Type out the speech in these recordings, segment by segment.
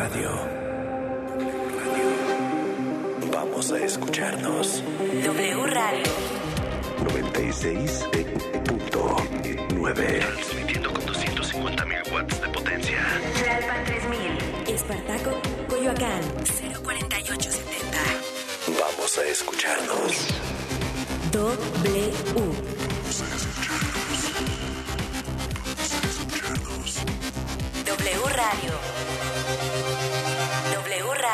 Radio. Radio. Vamos a escucharnos. W Radio. 96.9. Eh, Transmitiendo con 250.000 watts de potencia. Tlalpan 3000. Espartaco, Coyoacán. 04870. Vamos a escucharnos. W. Vamos a escucharnos. W Radio.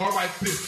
Alright, please.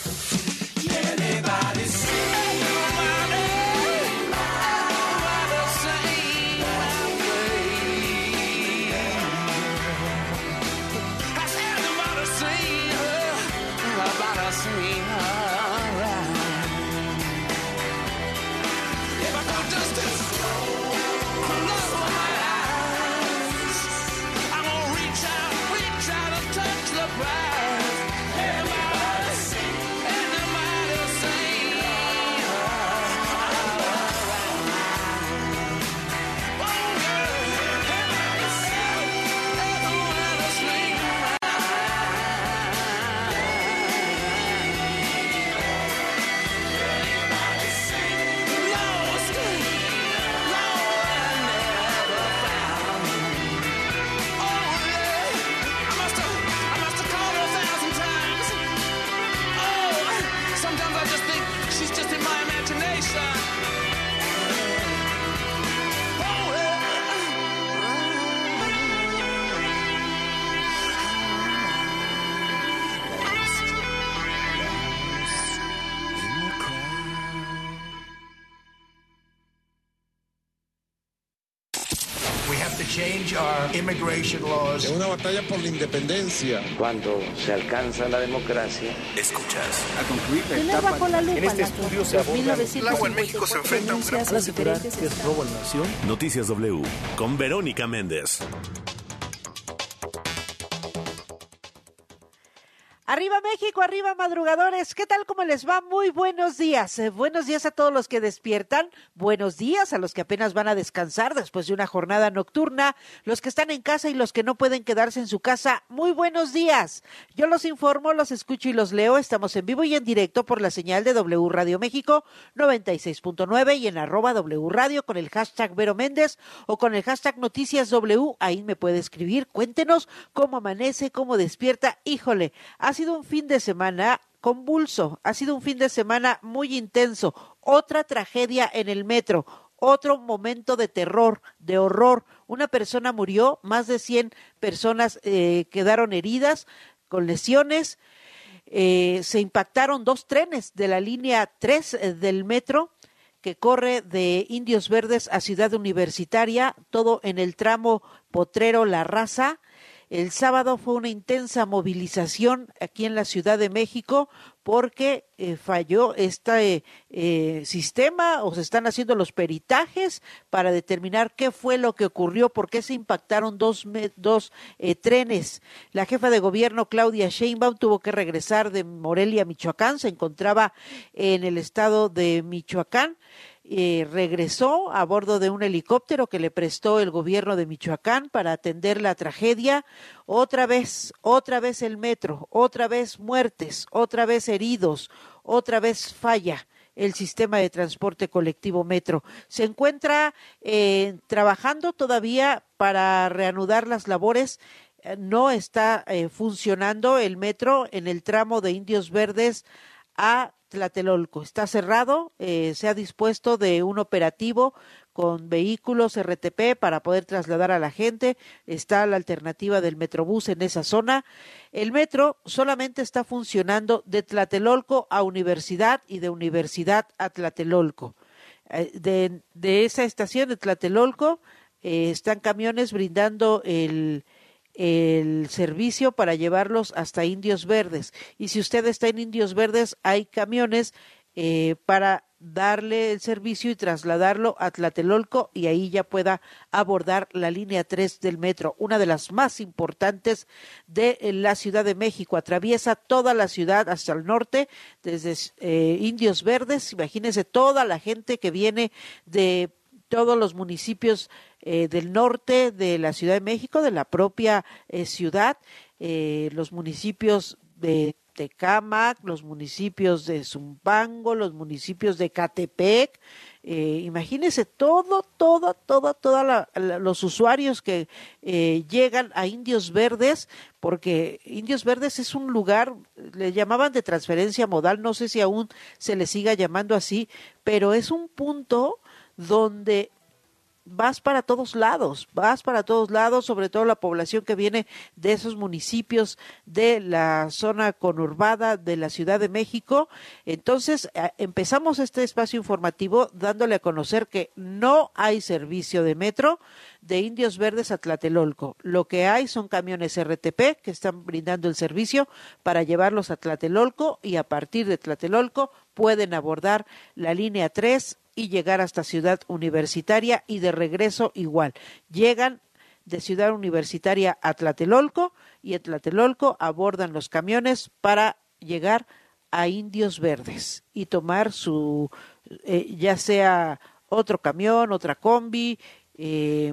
Es una batalla por la independencia. Cuando se alcanza la democracia, Escuchas. A concluir la etapa bajo la lupa En este estudio se 1954 El agua en México se enfrenta a un gran que es robo a la nación. Noticias W con Verónica Méndez. Arriba México, arriba madrugadores. ¿Qué tal? ¿Cómo les va? Muy buenos días. Eh, buenos días a todos los que despiertan. Buenos días a los que apenas van a descansar después de una jornada nocturna. Los que están en casa y los que no pueden quedarse en su casa. Muy buenos días. Yo los informo, los escucho y los leo. Estamos en vivo y en directo por la señal de W Radio México 96.9 y en arroba W Radio con el hashtag Vero Méndez o con el hashtag Noticias W. Ahí me puede escribir. Cuéntenos cómo amanece, cómo despierta. Híjole, ha sido un fin de semana convulso, ha sido un fin de semana muy intenso, otra tragedia en el metro, otro momento de terror, de horror. Una persona murió, más de 100 personas eh, quedaron heridas con lesiones. Eh, se impactaron dos trenes de la línea 3 eh, del metro que corre de Indios Verdes a Ciudad Universitaria, todo en el tramo Potrero La Raza. El sábado fue una intensa movilización aquí en la Ciudad de México porque eh, falló este eh, sistema o se están haciendo los peritajes para determinar qué fue lo que ocurrió, por qué se impactaron dos, dos eh, trenes. La jefa de gobierno, Claudia Sheinbaum, tuvo que regresar de Morelia, Michoacán, se encontraba en el estado de Michoacán eh, regresó a bordo de un helicóptero que le prestó el gobierno de Michoacán para atender la tragedia. Otra vez, otra vez el metro, otra vez muertes, otra vez heridos, otra vez falla el sistema de transporte colectivo metro. Se encuentra eh, trabajando todavía para reanudar las labores Eh, no está funcionando el metro en el tramo de Indios Verdes a Tlatelolco. Está cerrado, eh, se ha dispuesto de un operativo con vehículos RTP para poder trasladar a la gente. Está la alternativa del Metrobús en esa zona. El metro solamente está funcionando de Tlatelolco a Universidad y de Universidad a Tlatelolco. Eh, de, esa estación de Tlatelolco eh, están camiones brindando el, el servicio para llevarlos hasta Indios Verdes. Y si usted está en Indios Verdes, hay camiones eh, para darle el servicio y trasladarlo a Tlatelolco y ahí ya pueda abordar la línea 3 del metro, una de las más importantes de eh, la Ciudad de México. Atraviesa toda la ciudad hasta el norte, desde eh, Indios Verdes. Imagínense toda la gente que viene de todos los municipios eh, del norte de la Ciudad de México, de la propia eh, ciudad, eh, los municipios de Tecámac, los municipios de Zumpango, los municipios de Catepec. Eh, imagínense todo, todo, todo, todos los usuarios que eh, llegan a Indios Verdes, porque Indios Verdes es un lugar, le llamaban de transferencia modal, no sé si aún se le siga llamando así, pero es un punto donde vas para todos lados, vas para todos lados, sobre todo la población que viene de esos municipios de la zona conurbada de la Ciudad de México. Entonces, eh, empezamos este espacio informativo dándole a conocer que no hay servicio de metro de Indios Verdes a Tlatelolco. Lo que hay son camiones RTP que están brindando el servicio para llevarlos a Tlatelolco y a partir de Tlatelolco pueden abordar la línea 3 y llegar hasta Ciudad Universitaria y de regreso igual. Llegan de Ciudad Universitaria a Tlatelolco y en Tlatelolco abordan los camiones para llegar a Indios Verdes y tomar su, eh, ya sea otro camión, otra combi, eh,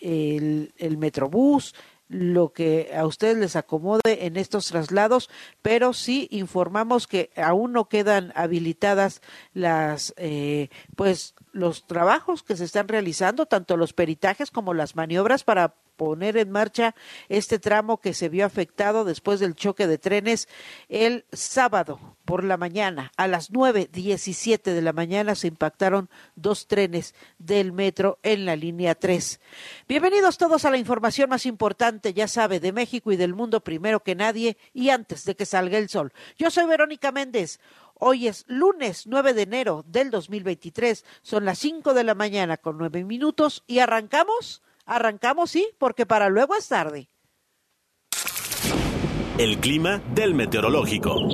el, el Metrobús, lo que a ustedes les acomode en estos traslados, pero sí informamos que aún no quedan habilitadas las, eh, pues, los trabajos que se están realizando, tanto los peritajes como las maniobras para poner en marcha este tramo que se vio afectado después del choque de trenes el sábado por la mañana. A las nueve diecisiete de la mañana se impactaron dos trenes del metro en la línea 3. Bienvenidos todos a la información más importante, ya sabe, de México y del mundo primero que nadie y antes de que salga el sol. Yo soy Verónica Méndez. Hoy es lunes 9 de enero del 2023. Son las 5 de la mañana con nueve minutos y arrancamos Arrancamos, sí, porque para luego es tarde. El clima del meteorológico.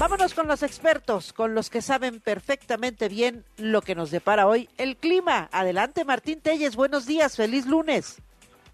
Vámonos con los expertos, con los que saben perfectamente bien lo que nos depara hoy el clima. Adelante, Martín Telles, buenos días, feliz lunes.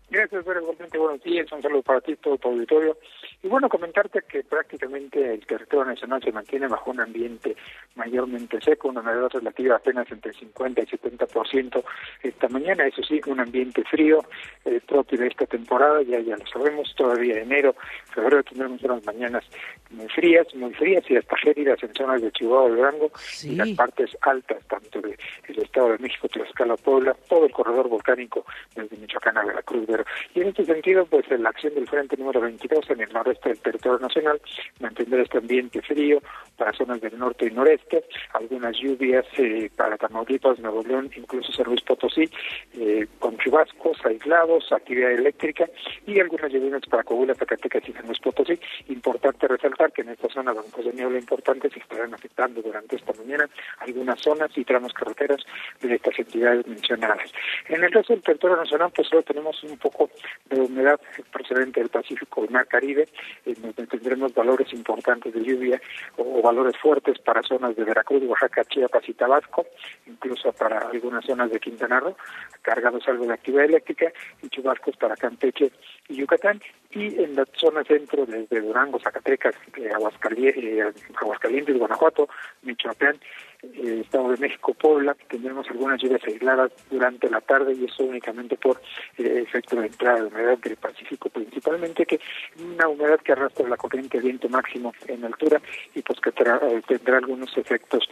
Gracias, buenos días, un saludo para ti, todo tu auditorio. Y bueno, comentarte que prácticamente el territorio nacional se mantiene bajo un ambiente mayormente seco, una humedad relativa apenas entre 50 y 70% esta mañana, eso sí, un ambiente frío eh, propio de esta temporada, ya ya lo sabemos, todavía enero, febrero tendremos unas mañanas muy frías, muy frías y hasta gélidas en zonas de Chihuahua, Durango y las partes altas, tanto del Estado de México, Tlaxcala, Puebla, todo el corredor volcánico desde Michoacán a Veracruz. Y en este sentido, pues la acción del frente número 22 en el noreste del territorio nacional mantendrá este ambiente frío para zonas del norte y noreste, algunas lluvias eh, para Tamaulipas, Nuevo León, incluso San Luis Potosí, eh, con chubascos aislados, actividad eléctrica y algunas lluvias para Coahuila, Zacatecas y San Luis Potosí. Importante resaltar que en esta zona bancos de niebla importantes estarán afectando durante esta mañana algunas zonas y tramos carreteras de estas entidades mencionadas. En el resto del territorio nacional, pues solo tenemos un poco de humedad procedente del Pacífico y Mar Caribe, donde tendremos valores importantes de lluvia o, valores fuertes para zonas de Veracruz, Oaxaca, Chiapas y Tabasco, incluso para algunas zonas de Quintana Roo, cargados algo de actividad eléctrica, y chubascos para Campeche y Yucatán, y en la zona centro desde Durango, Zacatecas, eh, Aguascalientes, eh, Aguascalientes, Guanajuato, Michoacán, eh, Estado de México, Puebla, tendremos algunas lluvias aisladas durante la tarde y eso únicamente por eh, efecto de entrada de humedad del Pacífico principalmente, que una humedad que arrastra la corriente de viento máximo en altura y pues que eh, tendrá algunos efectos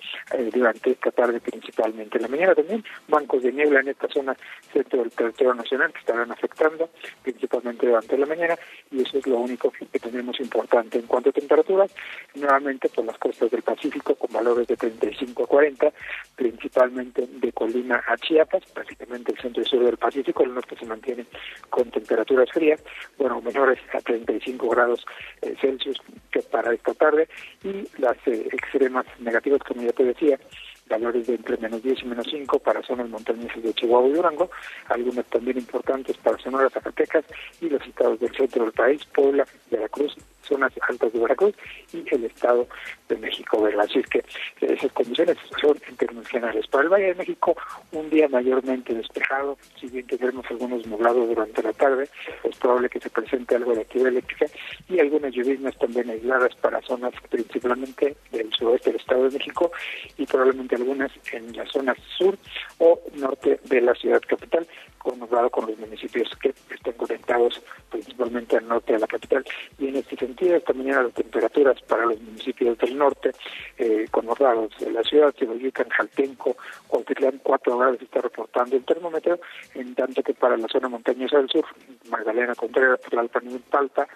durante esta tarde principalmente. En la mañana también bancos de niebla en esta zona centro del territorio nacional que estarán afectando principalmente durante la mañana y eso es lo único que, tenemos importante. En cuanto a temperaturas, nuevamente por las costas del Pacífico con valores de 35 40, principalmente de Colima a Chiapas, prácticamente el centro y sur del Pacífico, el norte se mantiene con temperaturas frías, bueno, menores a 35 grados eh, Celsius que para esta tarde, y las eh, extremas negativas, como ya te decía, valores de entre menos 10 y menos 5 para zonas montañosas de Chihuahua y Durango, algunas también importantes para Sonora, Zacatecas y los estados del centro del país, Puebla, Veracruz, zonas altas de Veracruz y el estado de México, ¿verdad? Así es que esas condiciones son internacionales. Para el Valle de México, un día mayormente despejado, si bien tendremos algunos nublados durante la tarde, es probable que se presente algo de actividad eléctrica y algunas lluvias también aisladas para zonas principalmente del suroeste del estado de México y probablemente algunas en la zona sur o norte de la ciudad capital, conmutado con los municipios que están conectados principalmente al norte de la capital. Y en este sentido, esta mañana las temperaturas para los municipios del norte, eh, conurbados de la ciudad, ubican Jaltenco, Cuautitlán, 4 grados está reportando el termómetro, en tanto que para la zona montañosa del sur, Magdalena Contreras, Tlalpan y Palta,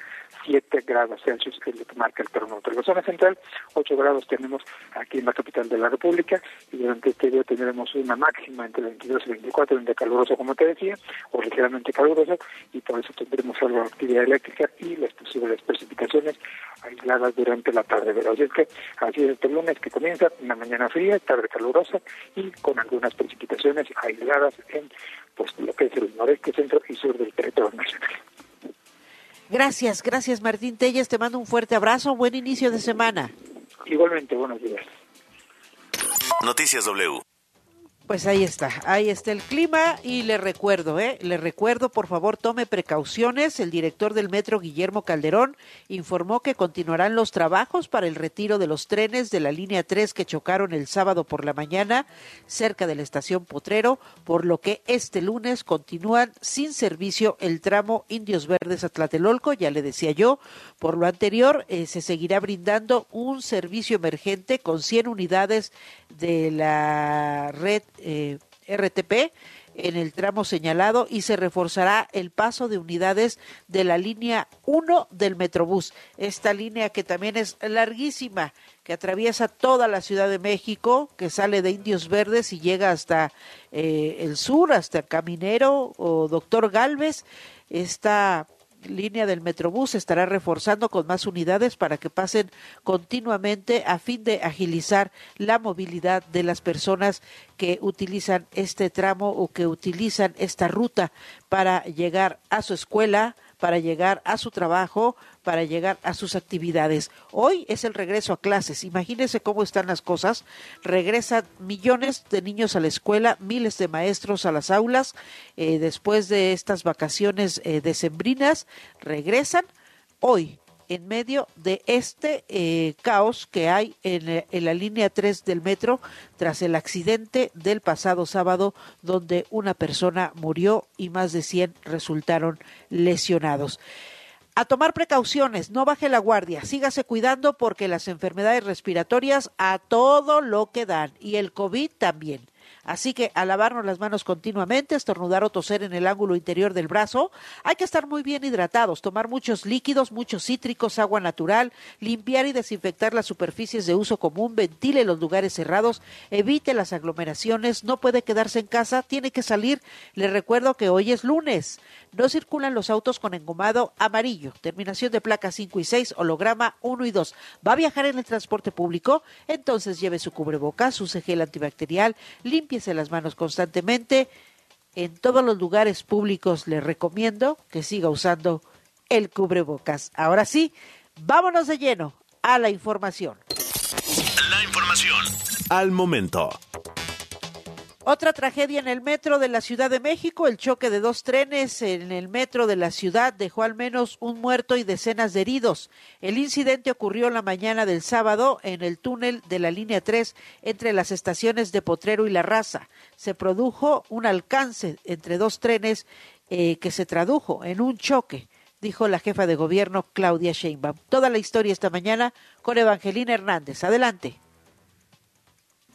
7 grados Celsius es lo que marca el termómetro. En la zona central, 8 grados tenemos aquí en la capital de la República y durante este día tendremos una máxima entre 22 y 24, entre caluroso como te decía, o ligeramente caluroso y por eso tendremos algo de actividad eléctrica y las posibles precipitaciones aisladas durante la tarde. Pero así es que así es este lunes que comienza una mañana fría, tarde calurosa y con algunas precipitaciones aisladas en pues lo que es el noreste, centro y sur del territorio nacional. Gracias, gracias Martín Telles, te mando un fuerte abrazo, buen inicio de semana. Igualmente, buenos días. Noticias W. Pues ahí está, ahí está el clima y le recuerdo, ¿eh? le recuerdo, por favor, tome precauciones. El director del metro, Guillermo Calderón, informó que continuarán los trabajos para el retiro de los trenes de la línea 3 que chocaron el sábado por la mañana cerca de la estación Potrero, por lo que este lunes continúan sin servicio el tramo Indios Verdes a Tlatelolco, ya le decía yo. Por lo anterior, eh, se seguirá brindando un servicio emergente con 100 unidades de la red eh, RTP en el tramo señalado y se reforzará el paso de unidades de la línea 1 del Metrobús. Esta línea que también es larguísima, que atraviesa toda la Ciudad de México, que sale de Indios Verdes y llega hasta eh, el sur, hasta Caminero o Doctor Galvez. Esta línea del Metrobús se estará reforzando con más unidades para que pasen continuamente a fin de agilizar la movilidad de las personas que utilizan este tramo o que utilizan esta ruta para llegar a su escuela, para llegar a su trabajo, para llegar a sus actividades. Hoy es el regreso a clases. Imagínense cómo están las cosas. Regresan millones de niños a la escuela, miles de maestros a las aulas. Eh, después de estas vacaciones eh, decembrinas, regresan hoy en medio de este eh, caos que hay en, en, la línea 3 del metro tras el accidente del pasado sábado donde una persona murió y más de 100 resultaron lesionados. A tomar precauciones, no baje la guardia, sígase cuidando porque las enfermedades respiratorias a todo lo que dan y el COVID también. Así que a lavarnos las manos continuamente, estornudar o toser en el ángulo interior del brazo. Hay que estar muy bien hidratados, tomar muchos líquidos, muchos cítricos, agua natural, limpiar y desinfectar las superficies de uso común, ventile los lugares cerrados, evite las aglomeraciones, no puede quedarse en casa, tiene que salir. Le recuerdo que hoy es lunes. No circulan los autos con engomado amarillo, terminación de placa 5 y 6, holograma 1 y 2. ¿Va a viajar en el transporte público? Entonces lleve su cubrebocas, su gel antibacterial, límpiese las manos constantemente. En todos los lugares públicos le recomiendo que siga usando el cubrebocas. Ahora sí, vámonos de lleno a la información. La información al momento. Otra tragedia en el metro de la Ciudad de México, el choque de dos trenes en el metro de la ciudad dejó al menos un muerto y decenas de heridos. El incidente ocurrió la mañana del sábado en el túnel de la línea 3 entre las estaciones de Potrero y La Raza. Se produjo un alcance entre dos trenes eh, que se tradujo en un choque dijo la jefa de gobierno Claudia Sheinbaum. Toda la historia esta mañana con Evangelina Hernández. Adelante.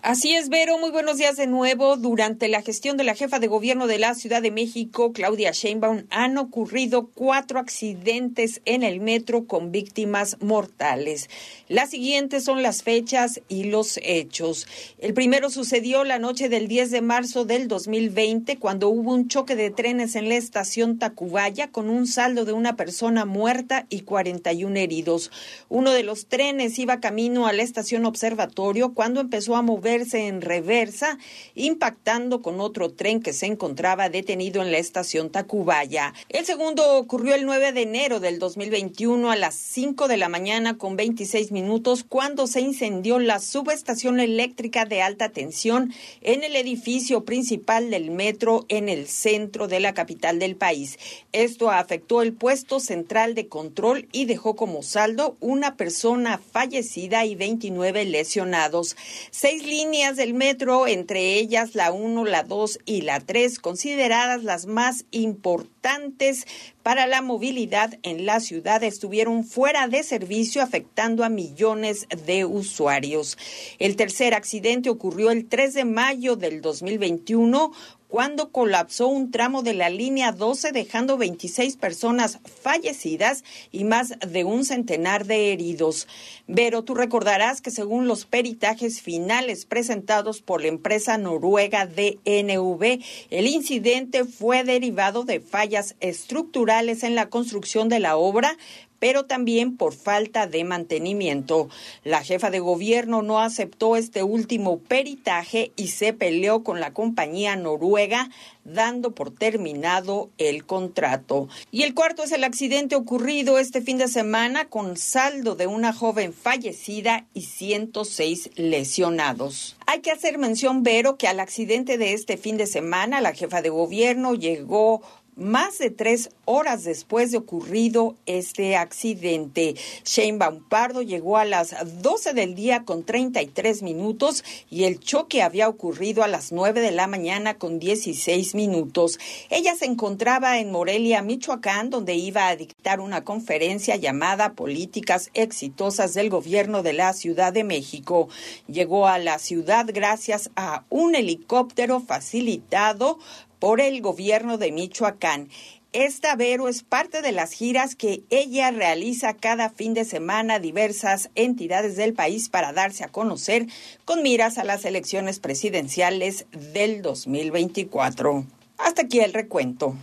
Así es, Vero. Muy buenos días de nuevo. Durante la gestión de la jefa de gobierno de la Ciudad de México, Claudia Sheinbaum, han ocurrido cuatro accidentes en el metro con víctimas mortales. Las siguientes son las fechas y los hechos. El primero sucedió la noche del 10 de marzo del 2020, cuando hubo un choque de trenes en la estación Tacubaya con un saldo de una persona muerta y 41 heridos. Uno de los trenes iba camino a la estación Observatorio cuando empezó a mover en reversa, impactando con otro tren que se encontraba detenido en la estación Tacubaya. El segundo ocurrió el 9 de enero del 2021 a las 5 de la mañana con 26 minutos cuando se incendió la subestación eléctrica de alta tensión en el edificio principal del metro en el centro de la capital del país. Esto afectó el puesto central de control y dejó como saldo una persona fallecida y 29 lesionados. Seis líneas del metro, entre ellas la 1, la 2 y la 3, consideradas las más importantes para la movilidad en la ciudad, estuvieron fuera de servicio afectando a millones de usuarios. El tercer accidente ocurrió el 3 de mayo del 2021 cuando colapsó un tramo de la línea 12 dejando 26 personas fallecidas y más de un centenar de heridos. Pero tú recordarás que según los peritajes finales presentados por la empresa noruega DNV, el incidente fue derivado de fallas estructurales en la construcción de la obra, pero también por falta de mantenimiento. La jefa de gobierno no aceptó este último peritaje y se peleó con la compañía noruega, dando por terminado el contrato. Y el cuarto es el accidente ocurrido este fin de semana con saldo de una joven fallecida y 106 lesionados. Hay que hacer mención, Vero, que al accidente de este fin de semana la jefa de gobierno llegó más de tres horas después de ocurrido este accidente. Shane Pardo llegó a las 12 del día con 33 minutos y el choque había ocurrido a las 9 de la mañana con 16 minutos. Ella se encontraba en Morelia, Michoacán, donde iba a dictar una conferencia llamada Políticas Exitosas del Gobierno de la Ciudad de México. Llegó a la ciudad gracias a un helicóptero facilitado por el gobierno de Michoacán. Esta Vero es parte de las giras que ella realiza cada fin de semana a diversas entidades del país para darse a conocer con miras a las elecciones presidenciales del 2024. Hasta aquí el recuento.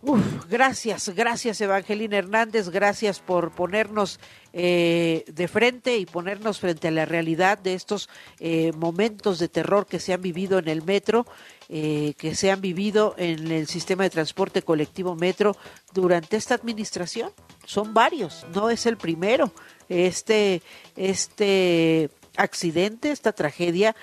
Uf, gracias, gracias Evangelina Hernández, gracias por ponernos eh, de frente y ponernos frente a la realidad de estos eh, momentos de terror que se han vivido en el metro, eh, que se han vivido en el sistema de transporte colectivo metro durante esta administración. Son varios, no es el primero. Este, este accidente, esta tragedia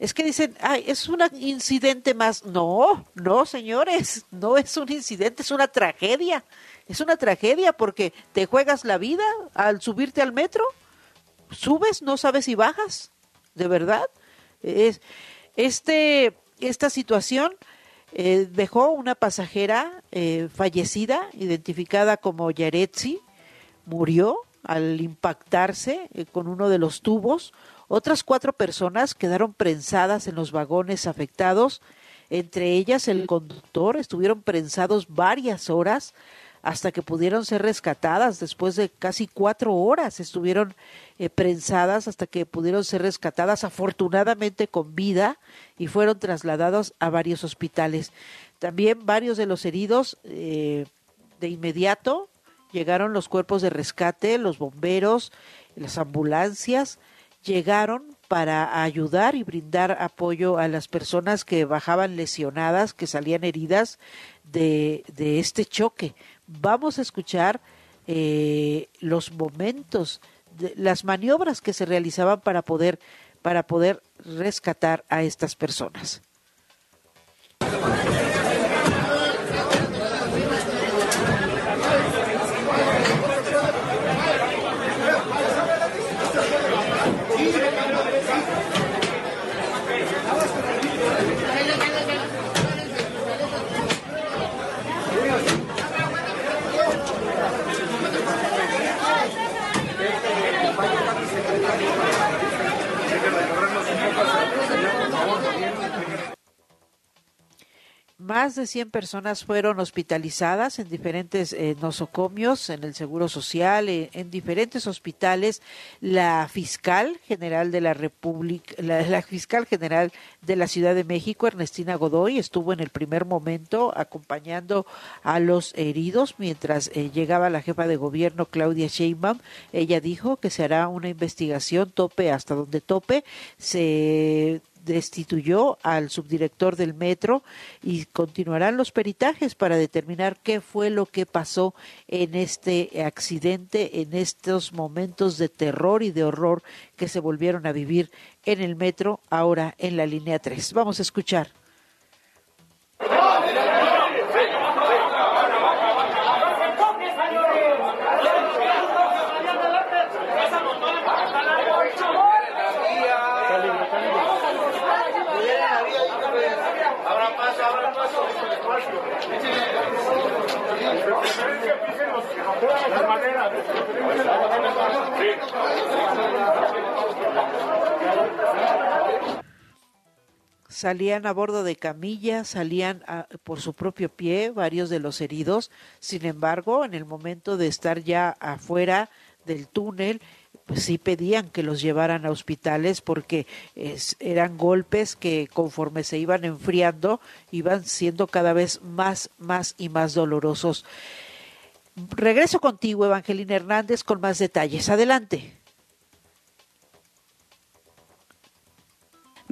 es que dicen, ay, es un incidente más. No, no, señores, no es un incidente, es una tragedia. Es una tragedia porque te juegas la vida al subirte al metro. Subes, no sabes si bajas. ¿De verdad? Es, este, esta situación eh, dejó una pasajera eh, fallecida, identificada como Yaretsi, murió al impactarse eh, con uno de los tubos. Otras cuatro personas quedaron prensadas en los vagones afectados, entre ellas el conductor, estuvieron prensados varias horas hasta que pudieron ser rescatadas. Después de casi cuatro horas estuvieron eh, prensadas hasta que pudieron ser rescatadas, afortunadamente con vida, y fueron trasladados a varios hospitales. También varios de los heridos eh, de inmediato llegaron los cuerpos de rescate, los bomberos, las ambulancias, llegaron para ayudar y brindar apoyo a las personas que bajaban lesionadas, que salían heridas de, de este choque. Vamos a escuchar eh, los momentos, las maniobras que se realizaban para poder, para poder rescatar a estas personas. Más de 100 personas fueron hospitalizadas en diferentes eh, nosocomios, en el Seguro Social, eh, en diferentes hospitales. La fiscal general de la República, la, fiscal general de la Ciudad de México, Ernestina Godoy, estuvo en el primer momento acompañando a los heridos mientras eh, llegaba la jefa de gobierno Claudia Sheinbaum. Ella dijo que se hará una investigación tope hasta donde tope. Se destituyó al subdirector del metro y continuarán los peritajes para determinar qué fue lo que pasó en este accidente, en estos momentos de terror y de horror que se volvieron a vivir en el metro, ahora en la línea 3. Vamos a escuchar. Salían a bordo de camillas, salían a, por su propio pie varios de los heridos. Sin embargo, en el momento de estar ya afuera del túnel, pues sí pedían que los llevaran a hospitales porque eran golpes que conforme se iban enfriando iban siendo cada vez más, más y más dolorosos. Regreso contigo, Evangelina Hernández, con más detalles. Adelante.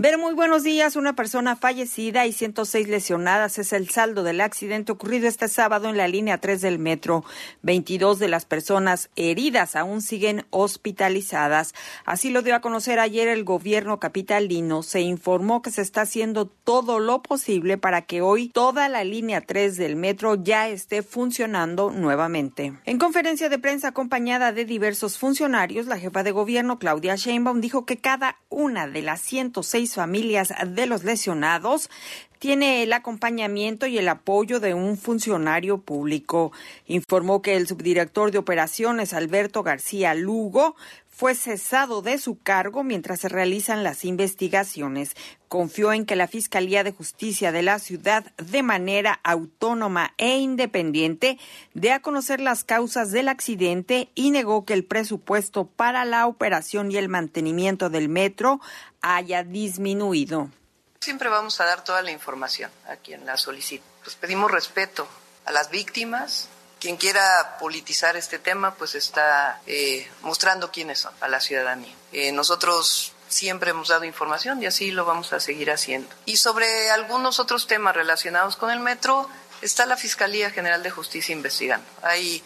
Ver, muy buenos días. Una persona fallecida y 106 lesionadas es el saldo del accidente ocurrido este sábado en la línea 3 del metro. 22 de las personas heridas aún siguen hospitalizadas. Así lo dio a conocer ayer el gobierno capitalino. Se informó que se está haciendo todo lo posible para que hoy toda la línea 3 del metro ya esté funcionando nuevamente. En conferencia de prensa acompañada de diversos funcionarios, la jefa de gobierno Claudia Sheinbaum dijo que cada una de las 106 familias de los lesionados tiene el acompañamiento y el apoyo de un funcionario público. Informó que el subdirector de operaciones, Alberto García Lugo, fue cesado de su cargo mientras se realizan las investigaciones. Confió en que la Fiscalía de Justicia de la ciudad, de manera autónoma e independiente, dé a conocer las causas del accidente y negó que el presupuesto para la operación y el mantenimiento del metro haya disminuido. Siempre vamos a dar toda la información a quien la solicite. Pues pedimos respeto a las víctimas. Quien quiera politizar este tema, pues está eh, mostrando quiénes son a la ciudadanía. Eh, nosotros siempre hemos dado información y así lo vamos a seguir haciendo. Y sobre algunos otros temas relacionados con el metro, está la Fiscalía General de Justicia investigando. Hay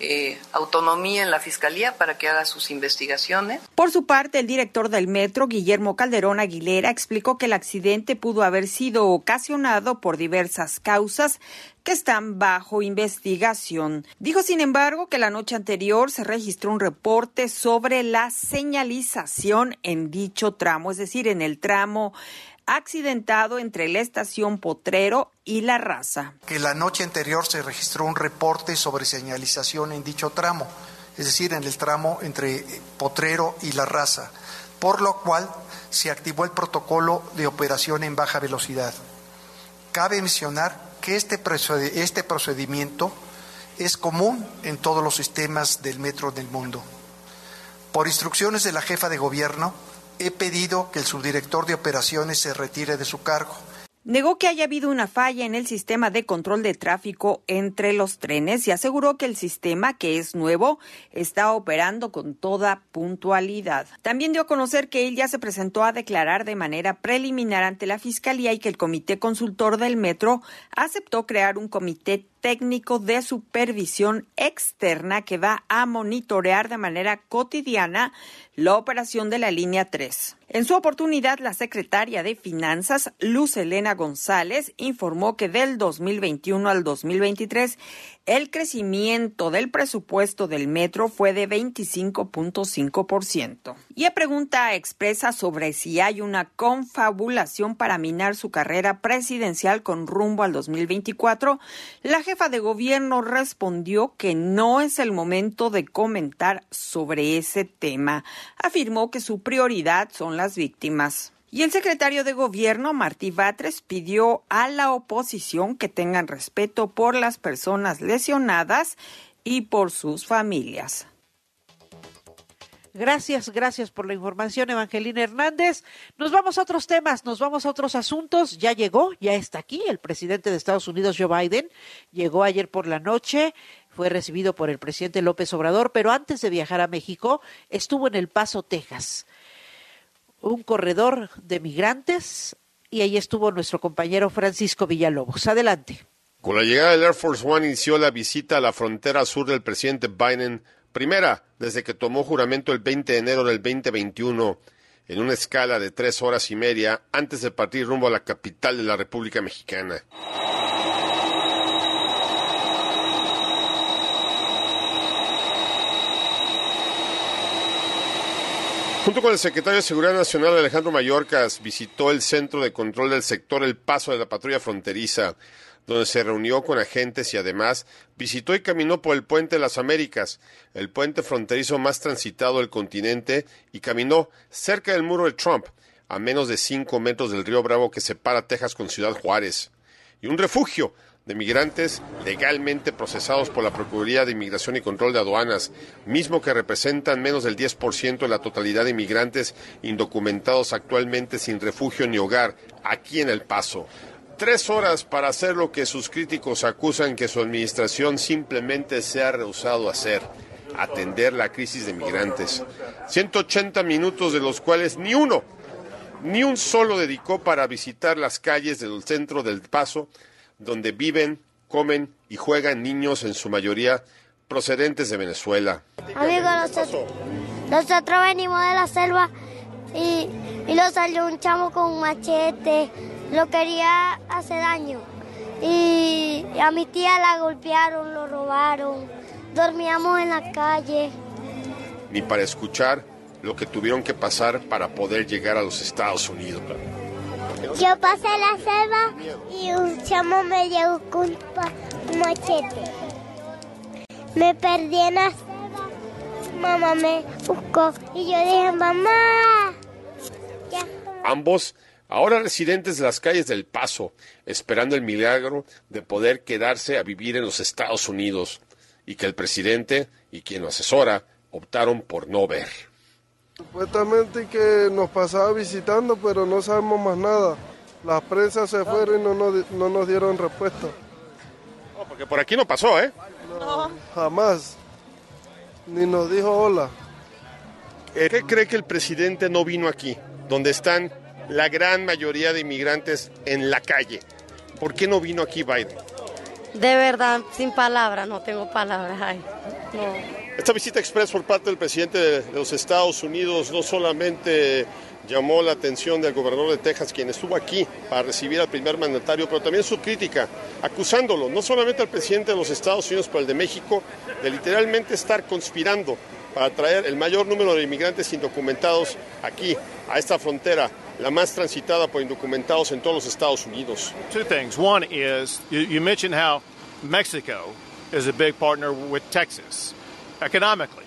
eh, autonomía en la Fiscalía para que haga sus investigaciones. Por su parte, el director del metro, Guillermo Calderón Aguilera, explicó que el accidente pudo haber sido ocasionado por diversas causas que están bajo investigación. Dijo, sin embargo, que la noche anterior se registró un reporte sobre la señalización en dicho tramo, es decir, en el tramo accidentado entre la estación Potrero y La Raza. Que la noche anterior se registró un reporte sobre señalización en dicho tramo, es decir, en el tramo entre Potrero y La Raza, por lo cual se activó el protocolo de operación en baja velocidad. Cabe mencionar que este, este procedimiento es común en todos los sistemas del metro del mundo. Por instrucciones de la jefa de gobierno, he pedido que el subdirector de operaciones se retire de su cargo. Negó que haya habido una falla en el sistema de control de tráfico entre los trenes y aseguró que el sistema, que es nuevo, está operando con toda puntualidad. También dio a conocer que él ya se presentó a declarar de manera preliminar ante la Fiscalía y que el Comité Consultor del Metro aceptó crear un comité técnico de supervisión externa que va a monitorear de manera cotidiana la operación de la línea 3. En su oportunidad, la secretaria de Finanzas, Luz Elena González, informó que del 2021 al 2023 el crecimiento del presupuesto del metro fue de 25.5%. Y a pregunta expresa sobre si hay una confabulación para minar su carrera presidencial con rumbo al 2024, la jefa de gobierno respondió que no es el momento de comentar sobre ese tema. Afirmó que su prioridad son las víctimas. Y el secretario de Gobierno, Martí Batres, pidió a la oposición que tengan respeto por las personas lesionadas y por sus familias. Gracias, gracias por la información, Evangelina Hernández. Nos vamos a otros temas, nos vamos a otros asuntos. Ya llegó, ya está aquí el presidente de Estados Unidos, Joe Biden. Llegó ayer por la noche, fue recibido por el presidente López Obrador, pero antes de viajar a México, estuvo en El Paso, Texas un corredor de migrantes y ahí estuvo nuestro compañero Francisco Villalobos. Adelante. Con la llegada del Air Force One inició la visita a la frontera sur del presidente Biden, primera desde que tomó juramento el 20 de enero del 2021, en una escala de tres horas y media antes de partir rumbo a la capital de la República Mexicana. Junto con el secretario de Seguridad Nacional Alejandro Mayorkas, visitó el Centro de Control del Sector El Paso de la Patrulla Fronteriza, donde se reunió con agentes y además visitó y caminó por el Puente de las Américas, el puente fronterizo más transitado del continente, y caminó cerca del muro de Trump, a menos de cinco metros del río Bravo que separa Texas con Ciudad Juárez, y un refugio de migrantes legalmente procesados por la Procuraduría de Inmigración y Control de Aduanas, mismo que representan menos del 10% de la totalidad de inmigrantes indocumentados actualmente sin refugio ni hogar aquí en El Paso. Tres horas para hacer lo que sus críticos acusan que su administración simplemente se ha rehusado a hacer, atender la crisis de migrantes. 180 minutos de los cuales ni uno, ni un solo dedicó para visitar las calles del centro del Paso, donde viven, comen y juegan niños en su mayoría procedentes de Venezuela. Amigos, nosotros, venimos de la selva y, y lo salió un chamo con un machete, lo quería hacer daño. Y a mi tía la golpearon, lo robaron, dormíamos en la calle. Ni para escuchar lo que tuvieron que pasar para poder llegar a los Estados Unidos. Yo pasé la selva y un chamo me llegó con un machete. Me perdí en la selva. Mamá me buscó y yo dije, mamá. Ambos, ahora residentes de las calles del Paso, esperando el milagro de poder quedarse a vivir en los Estados Unidos y que el presidente y quien lo asesora optaron por no ver. Supuestamente que nos pasaba visitando, pero no sabemos más nada. Las prensas se fueron y no nos, no nos dieron respuesta. Porque por aquí no pasó, ¿eh? No, jamás. Ni nos dijo hola. ¿Qué cree que el presidente no vino aquí, donde están la gran mayoría de inmigrantes en la calle? ¿Por qué no vino aquí Biden? De verdad, sin palabras, no tengo palabras. Ay, no. Esta visita express por parte del presidente de los Estados Unidos no solamente llamó la atención del gobernador de Texas, quien estuvo aquí para recibir al primer mandatario, pero también su crítica, acusándolo, no solamente al presidente de los Estados Unidos, pero al de México, de literalmente estar conspirando para traer el mayor número de inmigrantes indocumentados aquí, a esta frontera, la más transitada por indocumentados en todos los Estados Unidos. Two things. One is you, mentioned how Mexico is a big partner with Texas economically.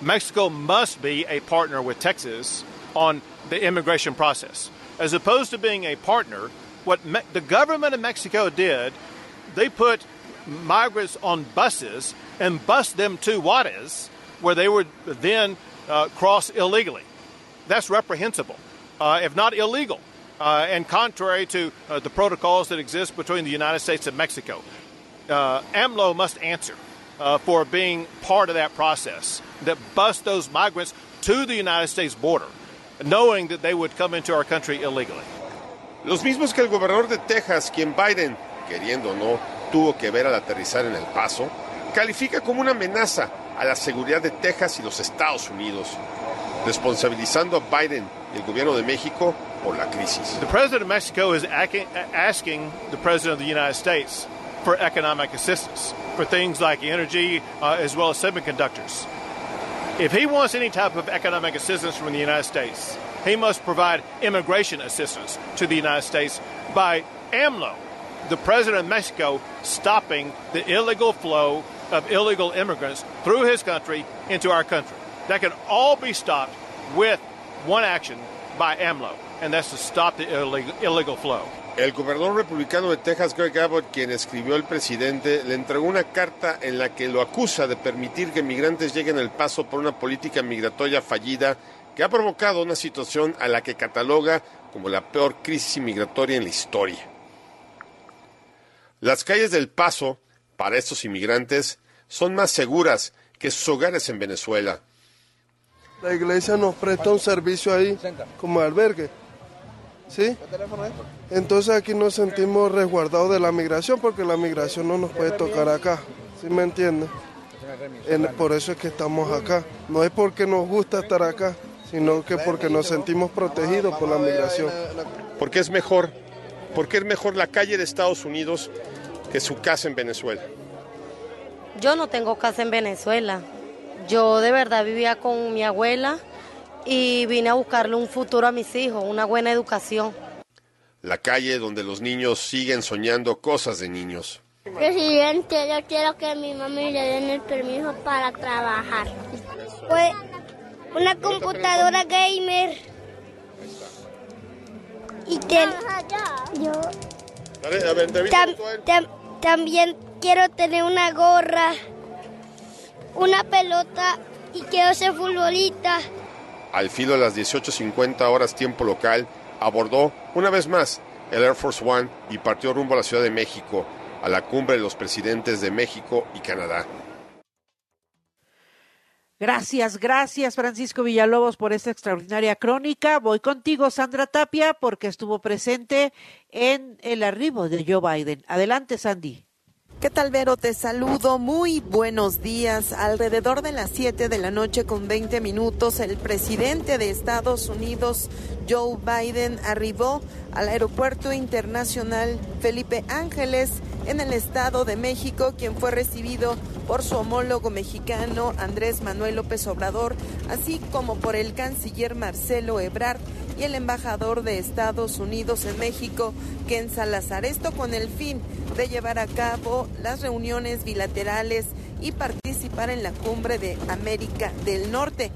Mexico must be a partner with Texas on the immigration process. As opposed to being a partner, what me- the government of Mexico did, they put migrants on buses and bused them to Juarez, where they would then uh, cross illegally. That's reprehensible, uh, if not illegal, uh, and contrary to uh, the protocols that exist between the United States and Mexico. Uh, AMLO must answer uh, for being part of that process that bust those migrants to the United States border, knowing that they would come into our country illegally. Los mismos que el gobernador de Texas, quien Biden, queriendo o no, tuvo que ver al aterrizar en El Paso, califica como una amenaza a la seguridad de Texas y los Estados Unidos, responsabilizando a Biden y el gobierno de México por la crisis. The president of Mexico is asking the president of the United States for economic assistance for things like energy uh, as well as semiconductors. If he wants any type of economic assistance from the United States, he must provide immigration assistance to the United States by AMLO, the president of Mexico, stopping the illegal flow of illegal immigrants through his country into our country. That can all be stopped with one action by AMLO, and that's to stop the illegal, illegal flow. El gobernador republicano de Texas, Greg Abbott, quien escribió al presidente, le entregó una carta en la que lo acusa de permitir que migrantes lleguen al paso por una política migratoria fallida que ha provocado una situación a la que cataloga como la peor crisis migratoria en la historia. Las calles del paso para estos inmigrantes son más seguras que sus hogares en Venezuela. La iglesia nos presta un servicio ahí como albergue. ¿Sí? Entonces aquí nos sentimos resguardados de la migración porque la migración no nos puede tocar acá. ¿Sí me entiende? En- por eso es que estamos acá. No es porque nos gusta estar acá, sino que porque nos sentimos protegidos por la migración. ¿Por qué es mejor? ¿Por qué es mejor la calle de Estados Unidos que su casa en Venezuela? Yo no tengo casa en Venezuela. Yo de verdad vivía con mi abuela y vine a buscarle un futuro a mis hijos, una buena educación. La calle donde los niños siguen soñando cosas de niños. Presidente, yo quiero que a mi mami le den el permiso para trabajar. Pues una computadora gamer. Y ten- yo tam- tam- también quiero tener una gorra, una pelota y quiero ser futbolista. Al filo de las 18.50 horas tiempo local, abordó una vez más el Air Force One y partió rumbo a la Ciudad de México, a la cumbre de los presidentes de México y Canadá. Gracias, gracias Francisco Villalobos por esta extraordinaria crónica. Voy contigo, Sandra Tapia, porque estuvo presente en el arribo de Joe Biden. Adelante, Sandy. ¿Qué tal, Vero? Te saludo. Muy buenos días. Alrededor de las 7 de la noche con 20 minutos, el presidente de Estados Unidos, Joe Biden, arribó al Aeropuerto Internacional Felipe Ángeles en el Estado de México, quien fue recibido por su homólogo mexicano Andrés Manuel López Obrador, así como por el canciller Marcelo Ebrard y el embajador de Estados Unidos en México, Ken Salazar. Esto con el fin de llevar a cabo las reuniones bilaterales y participar en la cumbre de América del Norte.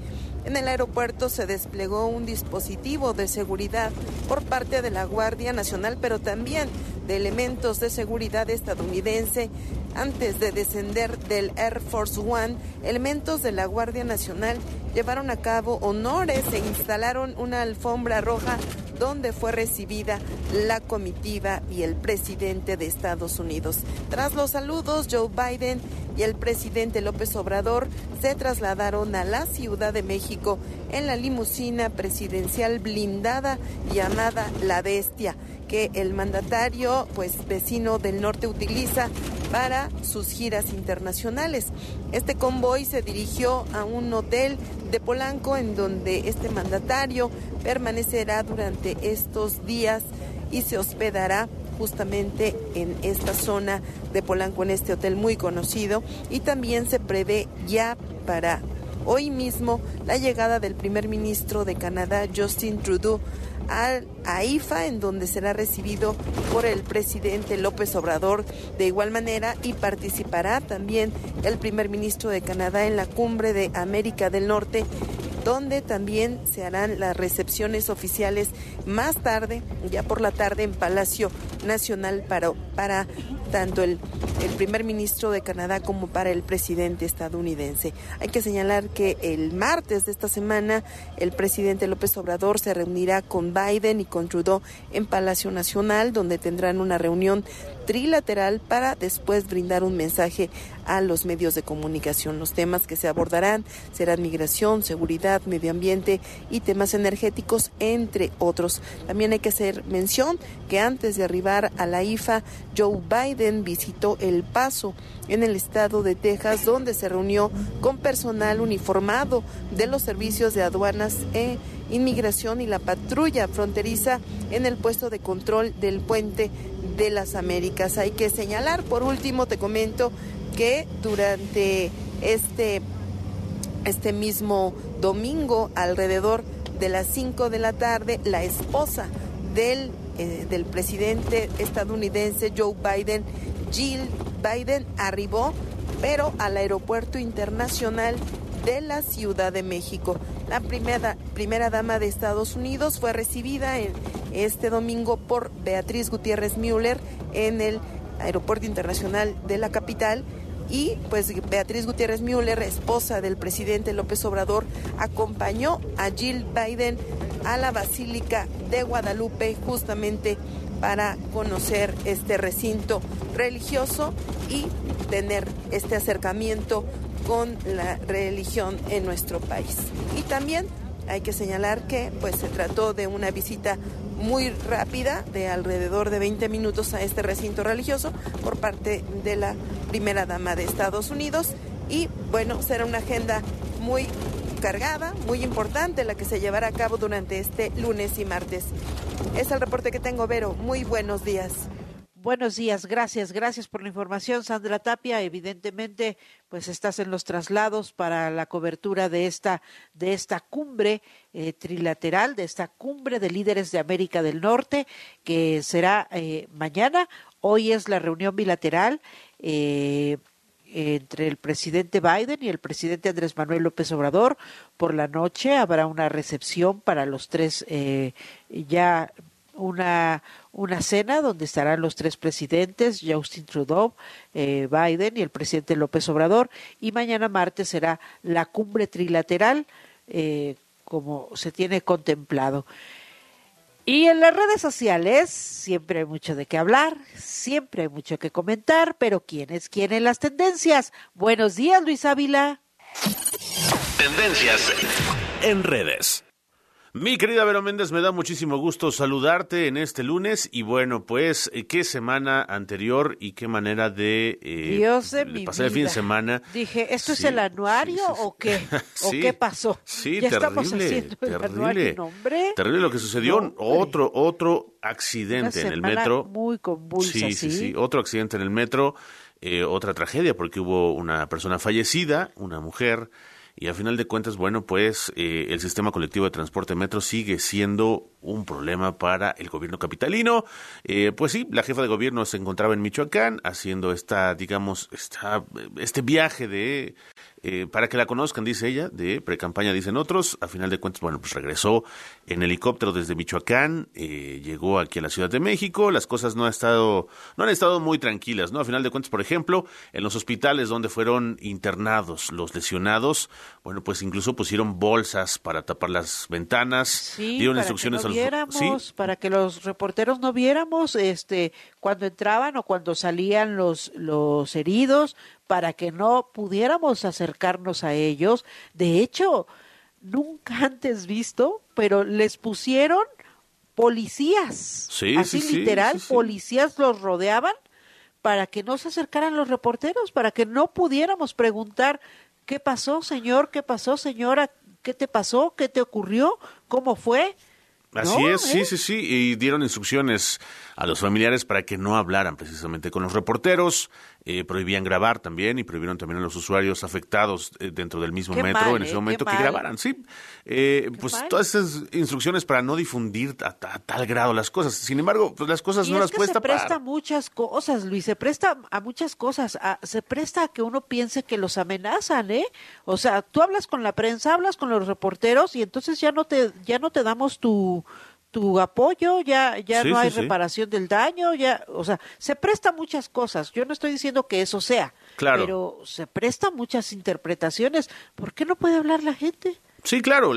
En el aeropuerto se desplegó un dispositivo de seguridad por parte de la Guardia Nacional, pero también de elementos de seguridad estadounidense. Antes de descender del Air Force One, elementos de la Guardia Nacional llevaron a cabo honores e instalaron una alfombra roja donde fue recibida la comitiva y el presidente de Estados Unidos. Tras los saludos, Joe Biden y el presidente López Obrador se trasladaron a la Ciudad de México en la limusina presidencial blindada llamada La Bestia que el mandatario, pues vecino del norte, utiliza para sus giras internacionales. Este convoy se dirigió a un hotel de Polanco en donde este mandatario permanecerá durante estos días y se hospedará justamente en esta zona de Polanco, en este hotel muy conocido, y también se prevé ya para hoy mismo la llegada del primer ministro de Canadá, Justin Trudeau, a, IFA, en donde será recibido por el presidente López Obrador. De igual manera y participará también el primer ministro de Canadá en la cumbre de América del Norte donde también se harán las recepciones oficiales más tarde, ya por la tarde, en Palacio Nacional para, tanto el, el primer ministro de Canadá como para el presidente estadounidense. Hay que señalar que el martes de esta semana el presidente López Obrador se reunirá con Biden y con Trudeau en Palacio Nacional, donde tendrán una reunión trilateral para después brindar un mensaje a los medios de comunicación. Los temas que se abordarán serán migración, seguridad, medio ambiente y temas energéticos, entre otros. También hay que hacer mención que antes de arribar a la IFA, Joe Biden visitó El Paso en el estado de Texas, donde se reunió con personal uniformado de los servicios de aduanas e inmigración y la patrulla fronteriza en el puesto de control del puente de las Américas. Hay que señalar, por último, te comento que durante este, este mismo domingo, alrededor de las 5 de la tarde, la esposa del, eh, del presidente estadounidense Joe Biden, Jill Biden, arribó, pero al aeropuerto internacional de la Ciudad de México. La primera, primera dama de Estados Unidos fue recibida en, este domingo por Beatriz Gutiérrez Müller en el Aeropuerto Internacional de la capital y pues Beatriz Gutiérrez Müller, esposa del presidente López Obrador, acompañó a Jill Biden a la Basílica de Guadalupe justamente para conocer este recinto religioso y tener este acercamiento con la religión en nuestro país. Y también hay que señalar que pues se trató de una visita muy rápida de alrededor de 20 minutos a este recinto religioso por parte de la primera dama de Estados Unidos y bueno, será una agenda muy cargada, muy importante la que se llevará a cabo durante este lunes y martes. Es el reporte que tengo, Vero. Muy buenos días. Buenos días, gracias, gracias por la información, Sandra Tapia. Evidentemente, pues estás en los traslados para la cobertura de esta de esta cumbre eh, trilateral, de esta cumbre de líderes de América del Norte, que será eh, mañana. Hoy es la reunión bilateral. Eh, entre el presidente Biden y el presidente Andrés Manuel López Obrador. Por la noche habrá una recepción para los tres ya una, una cena donde estarán los tres presidentes, Justin Trudeau, eh, Biden y el presidente López Obrador, y mañana martes será la cumbre trilateral, eh, como se tiene contemplado. Y en las redes sociales siempre hay mucho de qué hablar, siempre hay mucho que comentar, pero ¿quién es quién en las tendencias? Buenos días, Luis Ávila. Tendencias en redes. Mi querida Vero Méndez, me da muchísimo gusto saludarte en este lunes y bueno, pues eh, qué semana anterior y qué manera de, eh, pasar el fin de semana. Dije, ¿esto es el anuario o qué? ¿O qué pasó? Sí, terrible, terrible, terrible lo que sucedió. Otro, otro accidente en el metro. Muy convulsa, sí, sí, sí, otro accidente en el metro, eh, otra tragedia porque hubo una persona fallecida, una mujer y a final de cuentas, bueno, pues eh, el sistema colectivo de transporte metro sigue siendo un problema para el gobierno capitalino. Eh, pues sí, la jefa de gobierno se encontraba en Michoacán haciendo esta, digamos, esta, este viaje de eh, para que la conozcan, dice ella, de pre-campaña, dicen otros. A final de cuentas, bueno, pues regresó en helicóptero desde Michoacán, eh, llegó aquí a la Ciudad de México. Las cosas no, ha estado, no han estado muy tranquilas, ¿no? A final de cuentas, por ejemplo, en los hospitales donde fueron internados los lesionados, bueno, pues incluso pusieron bolsas para tapar las ventanas, dieron para instrucciones que no a los viéramos, para que los reporteros no viéramos este cuando entraban o cuando salían los los heridos para que no pudiéramos acercarnos a ellos. De hecho nunca antes visto pero les pusieron policías. Sí, así sí, sí, literal sí, policías los rodeaban para que no se acercaran los reporteros para que no pudiéramos preguntar qué pasó señor qué pasó señora qué te pasó qué te ocurrió cómo fue Así No, es, sí, ¿eh? sí, sí, y dieron instrucciones a los familiares para que no hablaran precisamente con los reporteros, eh, prohibían grabar también y prohibieron también a los usuarios afectados eh, dentro del mismo Qué metro mal, en ese momento que mal. grabaran, sí. Eh, pues mal. todas esas instrucciones para no difundir a, a tal grado las cosas. Sin embargo, pues las cosas Y no es las que puedes se tapar. presta a muchas cosas, Luis, se presta a muchas cosas, a- se presta a que uno piense que los amenazan, ¿eh? O sea, tú hablas con la prensa, hablas con los reporteros y entonces ya no te ya no te damos tu tu apoyo, ya ya Sí, no hay sí. reparación del daño, ya, o sea, se presta muchas cosas. Yo no estoy diciendo que eso sea, Claro. pero se presta muchas interpretaciones. ¿Por qué no puede hablar la gente? Sí, claro,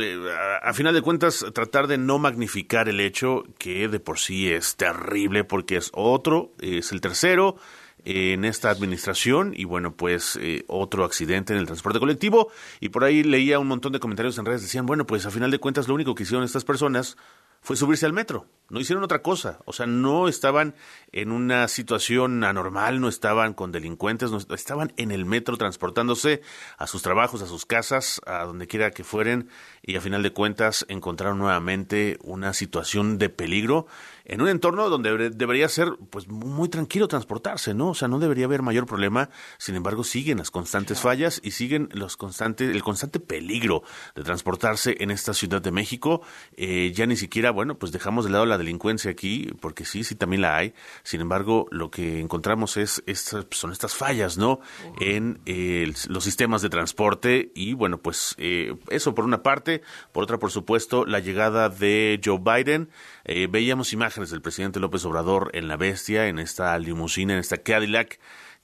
a, final de cuentas tratar de no magnificar el hecho que de por sí es terrible porque es otro, es el tercero en esta administración y bueno, pues eh, otro accidente en el transporte colectivo. Y por ahí leía un montón de comentarios en redes, decían, bueno, pues a final de cuentas lo único que hicieron estas personas fue subirse al metro, no hicieron otra cosa, o sea, no estaban en una situación anormal, no estaban con delincuentes, no est- estaban en el metro transportándose a sus trabajos, a sus casas, a donde quiera que fueren, y a final de cuentas encontraron nuevamente una situación de peligro en un entorno donde deber- debería ser pues muy tranquilo transportarse, ¿no? O sea, no debería haber mayor problema, sin embargo siguen las constantes fallas y siguen los constantes, el constante peligro de transportarse en esta Ciudad de México, Eh, ya ni siquiera, bueno, pues dejamos de lado la delincuencia aquí, porque sí, sí también la hay, sin embargo, lo que encontramos es estas, son estas fallas, ¿no? En eh, los sistemas de transporte y bueno, pues eh, eso por una parte, por otra, por supuesto, la llegada de Joe Biden, Eh, veíamos imágenes del presidente López Obrador en la bestia, en esta limusina, en esta Cadillac,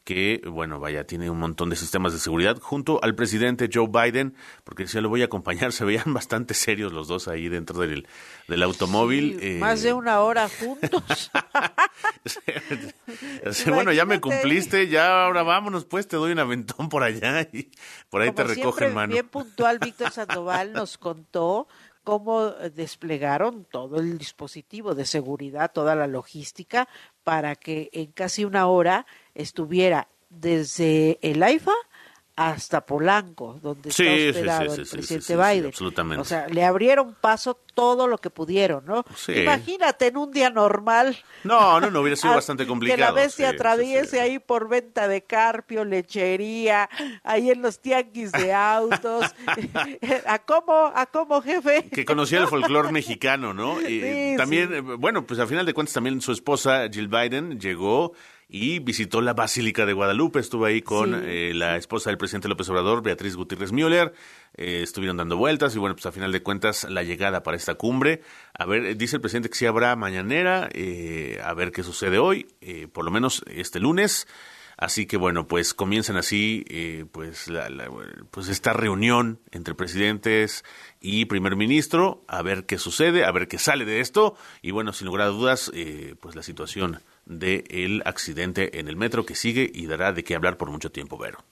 que, bueno, vaya, tiene un montón de sistemas de seguridad, junto al presidente Joe Biden, porque decía, lo voy a acompañar, se veían bastante serios los dos ahí dentro del, del automóvil. eh, Más de una hora juntos. bueno, ya me cumpliste, ya ahora vámonos, pues te doy un aventón por allá y por ahí Como te recogen siempre, mano. Bien puntual, Víctor Sandoval nos contó cómo desplegaron todo el dispositivo de seguridad, toda la logística, para que en casi una hora estuviera desde el AIFA hasta Polanco, donde Sí, está sí, hospedado sí, sí, el presidente Biden. absolutamente. O sea, le abrieron paso todo lo que pudieron, ¿no? Sí. Imagínate en un día normal. No, no, no, hubiera sido a- bastante Que complicado. la bestia atraviese ahí por venta de carpio, lechería, ahí en los tianguis de autos. ¿A cómo, a cómo, jefe? que conocía el folclore mexicano, ¿no? Y Sí, también, eh, bueno, pues al final de cuentas también su esposa Jill Biden llegó y visitó la Basílica de Guadalupe, estuvo ahí con Sí. eh, la esposa del presidente López Obrador, Beatriz Gutiérrez Müller, eh, estuvieron dando vueltas y bueno, pues al final de cuentas la llegada para esta cumbre, a ver, eh, dice el presidente que sí habrá mañanera, eh, a ver qué sucede hoy, eh, por lo menos este lunes. Así que bueno, pues comienzan así, eh, pues, la, la- pues esta reunión entre presidentes y primer ministro, a ver qué sucede, a ver qué sale de esto. Y bueno, sin lugar a dudas, eh, pues la situación del accidente en el metro que sigue y dará de qué hablar por mucho tiempo, Vero.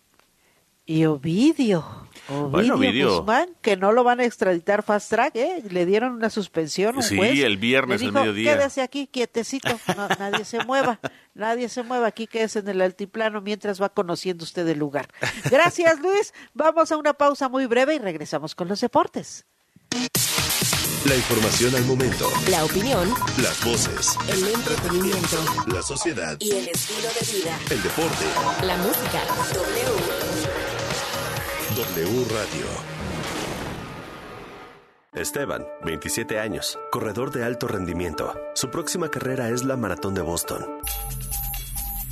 Y Ovidio, Ovidio, Bueno, Ovidio. Guzmán, que no lo van a extraditar fast track, ¿eh? Le dieron una suspensión. un Sí, juez. el viernes al mediodía. Quédese aquí quietecito, no, nadie se mueva, nadie se mueva aquí, quédese en el altiplano mientras va conociendo usted el lugar. Gracias, Luis. Vamos a una pausa muy breve y regresamos con los deportes. La información al momento. La opinión, Las voces. el entretenimiento La sociedad. y el estilo de vida. El deporte. La música. W. W Radio. Esteban, 27 años, corredor de alto rendimiento. Su próxima carrera es la Maratón de Boston.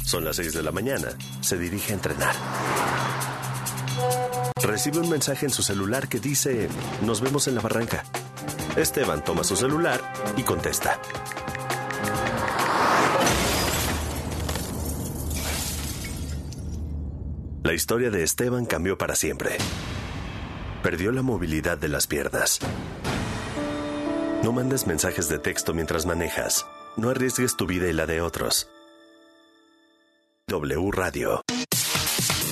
Son las 6 de la mañana. Se dirige a entrenar. recibe un mensaje en su celular que dice, nos vemos en la barranca. Esteban toma su celular y contesta. La historia de Esteban cambió para siempre. Perdió la movilidad de las piernas. No mandes mensajes de texto mientras manejas. No arriesgues tu vida y la de otros. W Radio.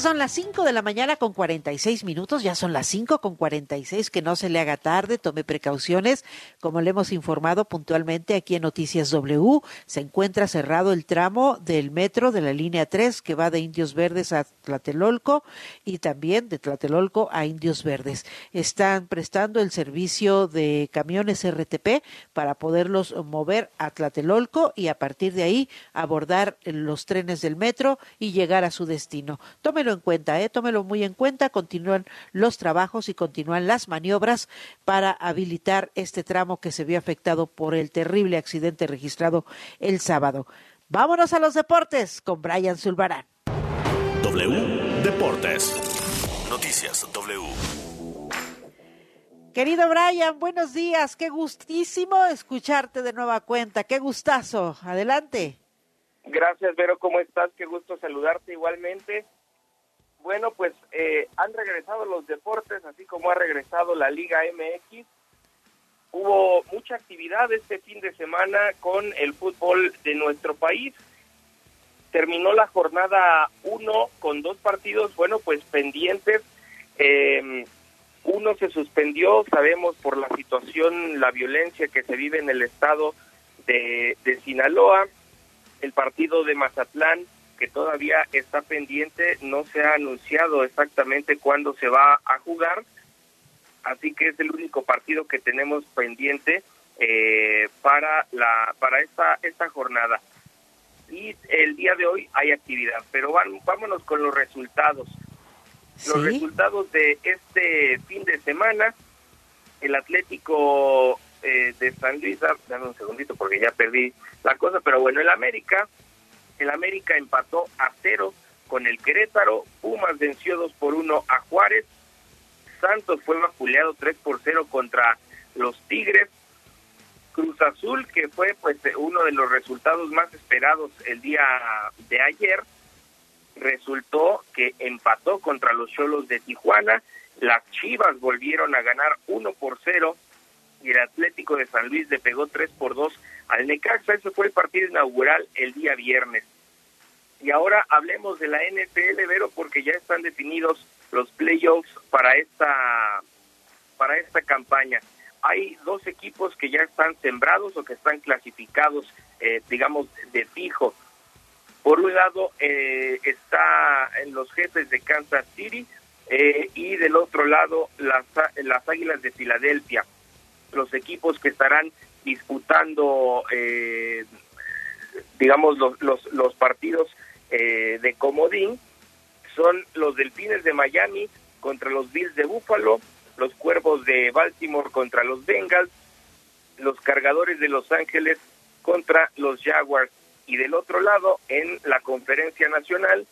son las 5 de la mañana con 46 minutos, ya son las 5 con 46, que no se le haga tarde, tome precauciones. Como le hemos informado puntualmente aquí en Noticias W, se encuentra cerrado el tramo del metro de la línea 3 que va de Indios Verdes a Tlatelolco y también de Tlatelolco a Indios Verdes. Están prestando el servicio de camiones RTP para poderlos mover a Tlatelolco y a partir de ahí abordar los trenes del metro y llegar a su destino. Tómelo en cuenta, ¿eh? tómelo muy en cuenta. Continúan los trabajos y continúan las maniobras para habilitar este tramo que se vio afectado por el terrible accidente registrado el sábado. Vámonos a los deportes con Brian Zulbarán. W Deportes. Noticias W. Querido Brian, buenos días. Qué gustísimo escucharte de nueva cuenta. Qué gustazo. Adelante. Gracias, Vero. ¿Cómo estás? Qué gusto saludarte igualmente. Bueno, pues eh, han regresado los deportes, así como ha regresado la Liga MX. Hubo mucha actividad este fin de semana con el fútbol de nuestro país. Terminó la jornada 1 con dos partidos, bueno, pues pendientes. Eh, uno se suspendió, sabemos por la situación, la violencia que se vive en el estado de, de Sinaloa. El partido de Mazatlán que todavía está pendiente, no se ha anunciado exactamente cuándo se va a jugar, así que es el único partido que tenemos pendiente eh, para la para esta esta jornada. Y el día de hoy hay actividad, pero van, vámonos con los resultados. Los resultados de este fin de semana, el Atlético eh, de San Luis, dame un segundito porque ya perdí la cosa, pero bueno, el América el América empató a cero con el Querétaro, Pumas venció 2 por 1 a Juárez, Santos fue vapuleado 3 por 0 contra los Tigres, Cruz Azul, que fue pues uno de los resultados más esperados el día de ayer, resultó que empató contra los Cholos de Tijuana, las Chivas volvieron a ganar 1 por 0 y el Atlético de San Luis le pegó 3 por 2 al Necaxa. Ese fue el partido inaugural el día viernes. Y ahora hablemos de la NFL, Vero, porque ya están definidos los playoffs para esta, para esta campaña. Hay dos equipos que ya están sembrados o que están clasificados, eh, digamos, de fijo. Por un lado eh, está en los jefes de Kansas City eh, y del otro lado las, las Águilas de Filadelfia. Los equipos que estarán disputando, eh, digamos, los, los, los partidos eh, de comodín son los Delfines de Miami contra los Bills de Buffalo, los Cuervos de Baltimore contra los Bengals, los Cargadores de Los Ángeles contra los Jaguars. Y del otro lado, en la conferencia nacional,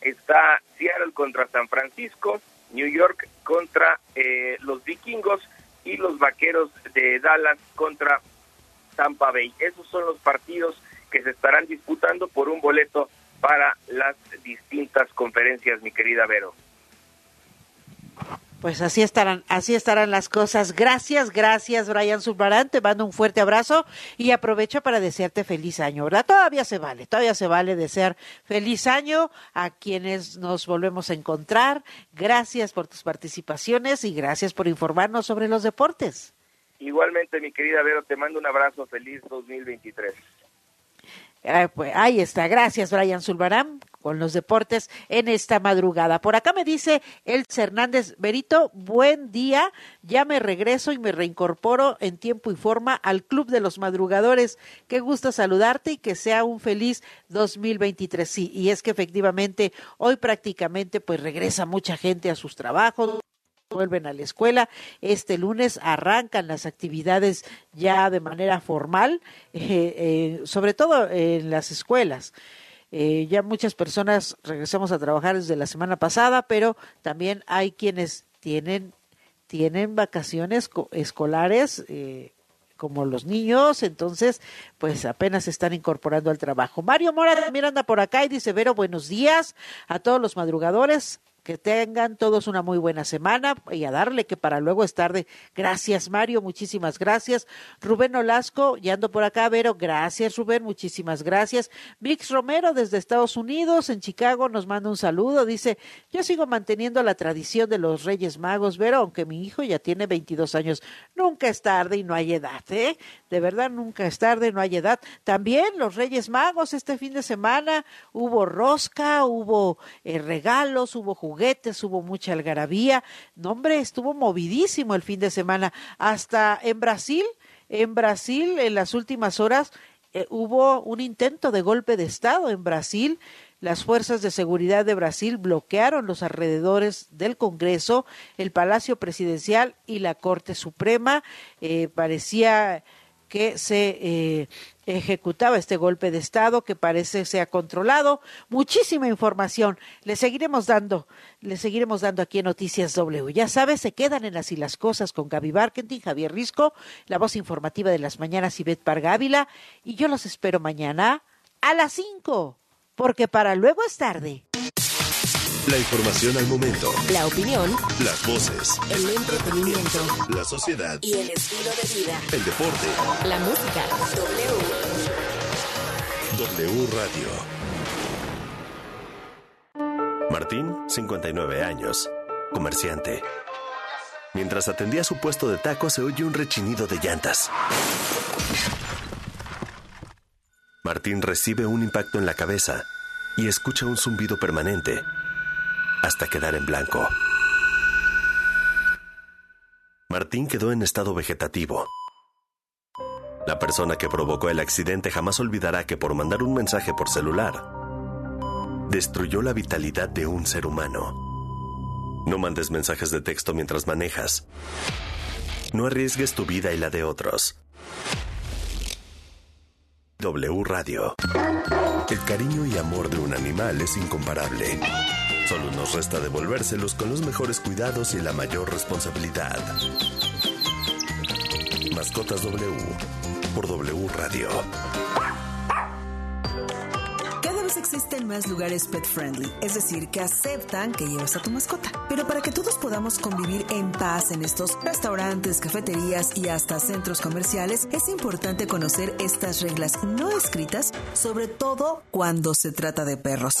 está Seattle contra San Francisco, New York contra eh, los Vikingos y los Vaqueros de Dallas contra Tampa Bay. Esos son los partidos que se estarán disputando por un boleto para las distintas conferencias, mi querida Vero. Pues así estarán, así estarán las cosas. Gracias, gracias, Brian Submarán. Te mando un fuerte abrazo y aprovecho para desearte feliz año, ¿verdad? Todavía se vale, todavía se vale desear feliz año a quienes nos volvemos a encontrar. Gracias por tus participaciones y gracias por informarnos sobre los deportes. Igualmente, mi querida Vero, te mando un abrazo. Feliz 2023. Pues, ahí está, gracias Brian Zulbarán con los deportes en esta madrugada. Por acá me dice Elsa Hernández Berito, buen día, ya me regreso y me reincorporo en tiempo y forma al Club de los Madrugadores. Qué gusto saludarte y que sea un feliz 2023. Sí, y es que efectivamente hoy prácticamente pues regresa mucha gente a sus trabajos vuelven a la escuela. Este lunes arrancan las actividades ya de manera formal, eh, eh, sobre todo en las escuelas. Eh, ya muchas personas regresamos a trabajar desde la semana pasada, pero también hay quienes tienen, tienen vacaciones escolares. Como los niños, entonces, pues apenas se están incorporando al trabajo. Mario Mora también anda por acá y dice, Vero, buenos días a todos los madrugadores. Que tengan todos una muy buena semana y a darle que para luego es tarde. Gracias, Mario, muchísimas gracias. Rubén Olasco, ya ando por acá, Vero, gracias, Rubén, muchísimas gracias. Vix Romero desde Estados Unidos, en Chicago, nos manda un saludo. Dice, yo sigo manteniendo la tradición de los Reyes Magos, Vero, aunque mi hijo ya tiene 22 años. Nunca es tarde y no hay edad, ¿eh? De verdad, nunca es tarde, no hay edad. También los Reyes Magos, este fin de semana hubo rosca, hubo eh, regalos, hubo juguetes, hubo mucha algarabía. No, hombre, estuvo movidísimo el fin de semana. Hasta en Brasil, en Brasil, en las últimas horas, eh, hubo un intento de golpe de Estado en Brasil. Las fuerzas de seguridad de Brasil bloquearon los alrededores del Congreso, el Palacio Presidencial y la Corte Suprema. Eh, parecía que se eh, ejecutaba este golpe de Estado que parece se ha controlado. Muchísima información. Le seguiremos dando, le seguiremos dando aquí en Noticias W. Ya sabes, se quedan en Así las Cosas con Gaby Barkentin, Javier Risco, la voz informativa de las mañanas, Ivette Pargávila, y yo los espero mañana a las 5, porque para luego es tarde. La información al momento. La opinión. Las voces. El entretenimiento. La sociedad. Y el estilo de vida. El deporte. La música. W. W Radio. Martín, 59 años, comerciante. Mientras atendía su puesto de tacos se oye un rechinido de llantas. Martín recibe un impacto en la cabeza y escucha un zumbido permanente hasta quedar en blanco. Martín quedó en estado vegetativo. La persona que provocó el accidente jamás olvidará que por mandar un mensaje por celular, destruyó la vitalidad de un ser humano. No mandes mensajes de texto mientras manejas. No arriesgues tu vida y la de otros. W Radio. El cariño y amor de un animal es incomparable. Solo nos resta devolvérselos con los mejores cuidados y la mayor responsabilidad. Mascotas W por W Radio. Cada vez existen más lugares pet friendly, es decir, que aceptan que llevas a tu mascota. Pero para que todos podamos convivir en paz en estos restaurantes, cafeterías y hasta centros comerciales, es importante conocer estas reglas no escritas, sobre todo cuando se trata de perros.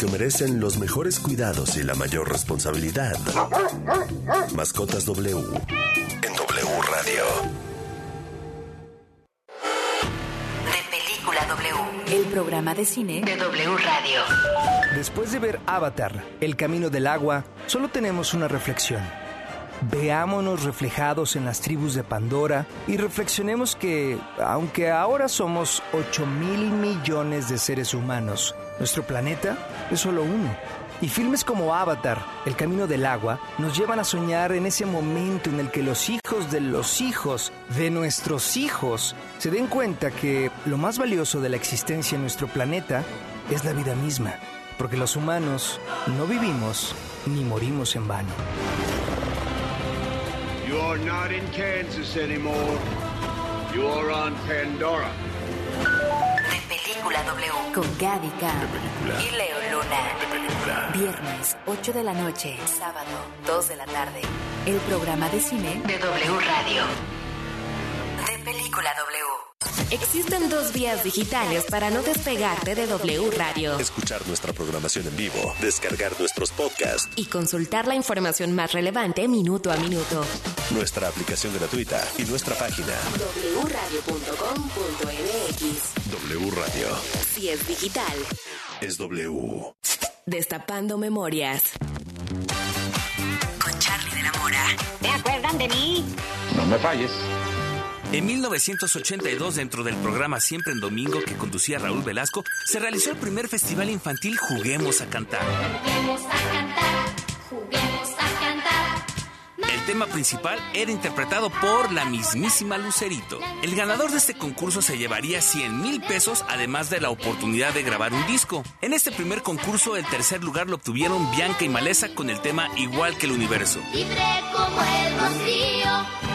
porque merecen los mejores cuidados y la mayor responsabilidad. Mascotas W en W Radio. De Película W. El programa de cine de W Radio. Después de ver Avatar, El Camino del Agua, solo tenemos una reflexión. Veámonos reflejados en las tribus de Pandora y reflexionemos que, aunque ahora somos 8 mil millones de seres humanos, Nuestro planeta es solo uno. Y filmes como Avatar, El Camino del Agua, nos llevan a soñar en ese momento en el que los hijos de los hijos de nuestros hijos se den cuenta que lo más valioso de la existencia en nuestro planeta es la vida misma, porque los humanos no vivimos ni morimos en vano. You are not in Kansas anymore. You are on Pandora. Película W con Gaby Cam y Leo Luna. Viernes, 8 de la noche. Sábado, 2 de la tarde. El programa de cine de W Radio. De Película W. Existen dos vías digitales para no despegarte de W Radio Escuchar nuestra programación en vivo, descargar nuestros podcasts, y consultar la información más relevante minuto a minuto. nuestra aplicación gratuita y nuestra página wradio.com.mx W Radio. Si es digital. Es W. Destapando memorias. Con Charlie de la Mora. ¿Se acuerdan de mí? No me falles. En 1982, dentro del programa Siempre en Domingo que conducía Raúl Velasco, se realizó el primer festival infantil Juguemos a Cantar. Juguemos a cantar, juguemos a cantar. El tema principal era interpretado por la mismísima Lucerito. El ganador de este concurso se llevaría 100 mil pesos, además de la oportunidad de grabar un disco. En este primer concurso, el tercer lugar lo obtuvieron Bianca y Maleza con el tema Igual que el Universo. Libre como el rocío,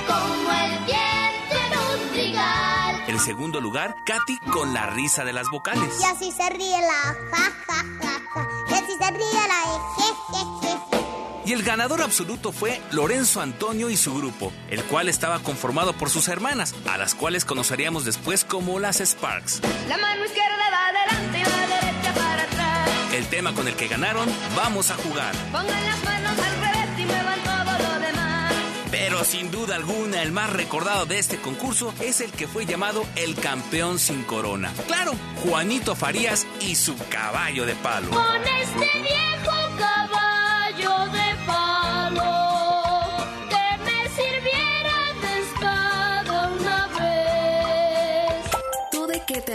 como el viento en un trigal. El segundo lugar, Katy con la risa de las vocales. Y así se ríe la ja, ja, ja, ja. Y así se ríe la je, je, je. Y el ganador absoluto fue Lorenzo Antonio y su grupo, el cual estaba conformado por sus hermanas, a las cuales conoceríamos después como las Sparks. La mano izquierda va adelante y la derecha para atrás. El tema con el que ganaron, Vamos a jugar. Pongan las manos al revés y muevan todo lo demás. Pero sin duda alguna, el más recordado de este concurso es el que fue llamado el campeón sin corona. Claro, Juanito Farías y su caballo de palo. Con este viejo caballo de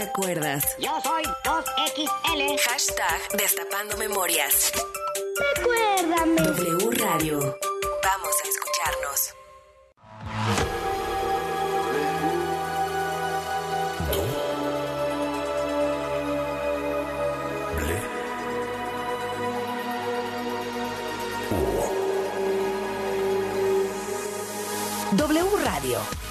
te acuerdas? Yo soy 2XL. Hashtag Destapando Memorias. Recuérdame. W Radio. Vamos a escucharnos. W Radio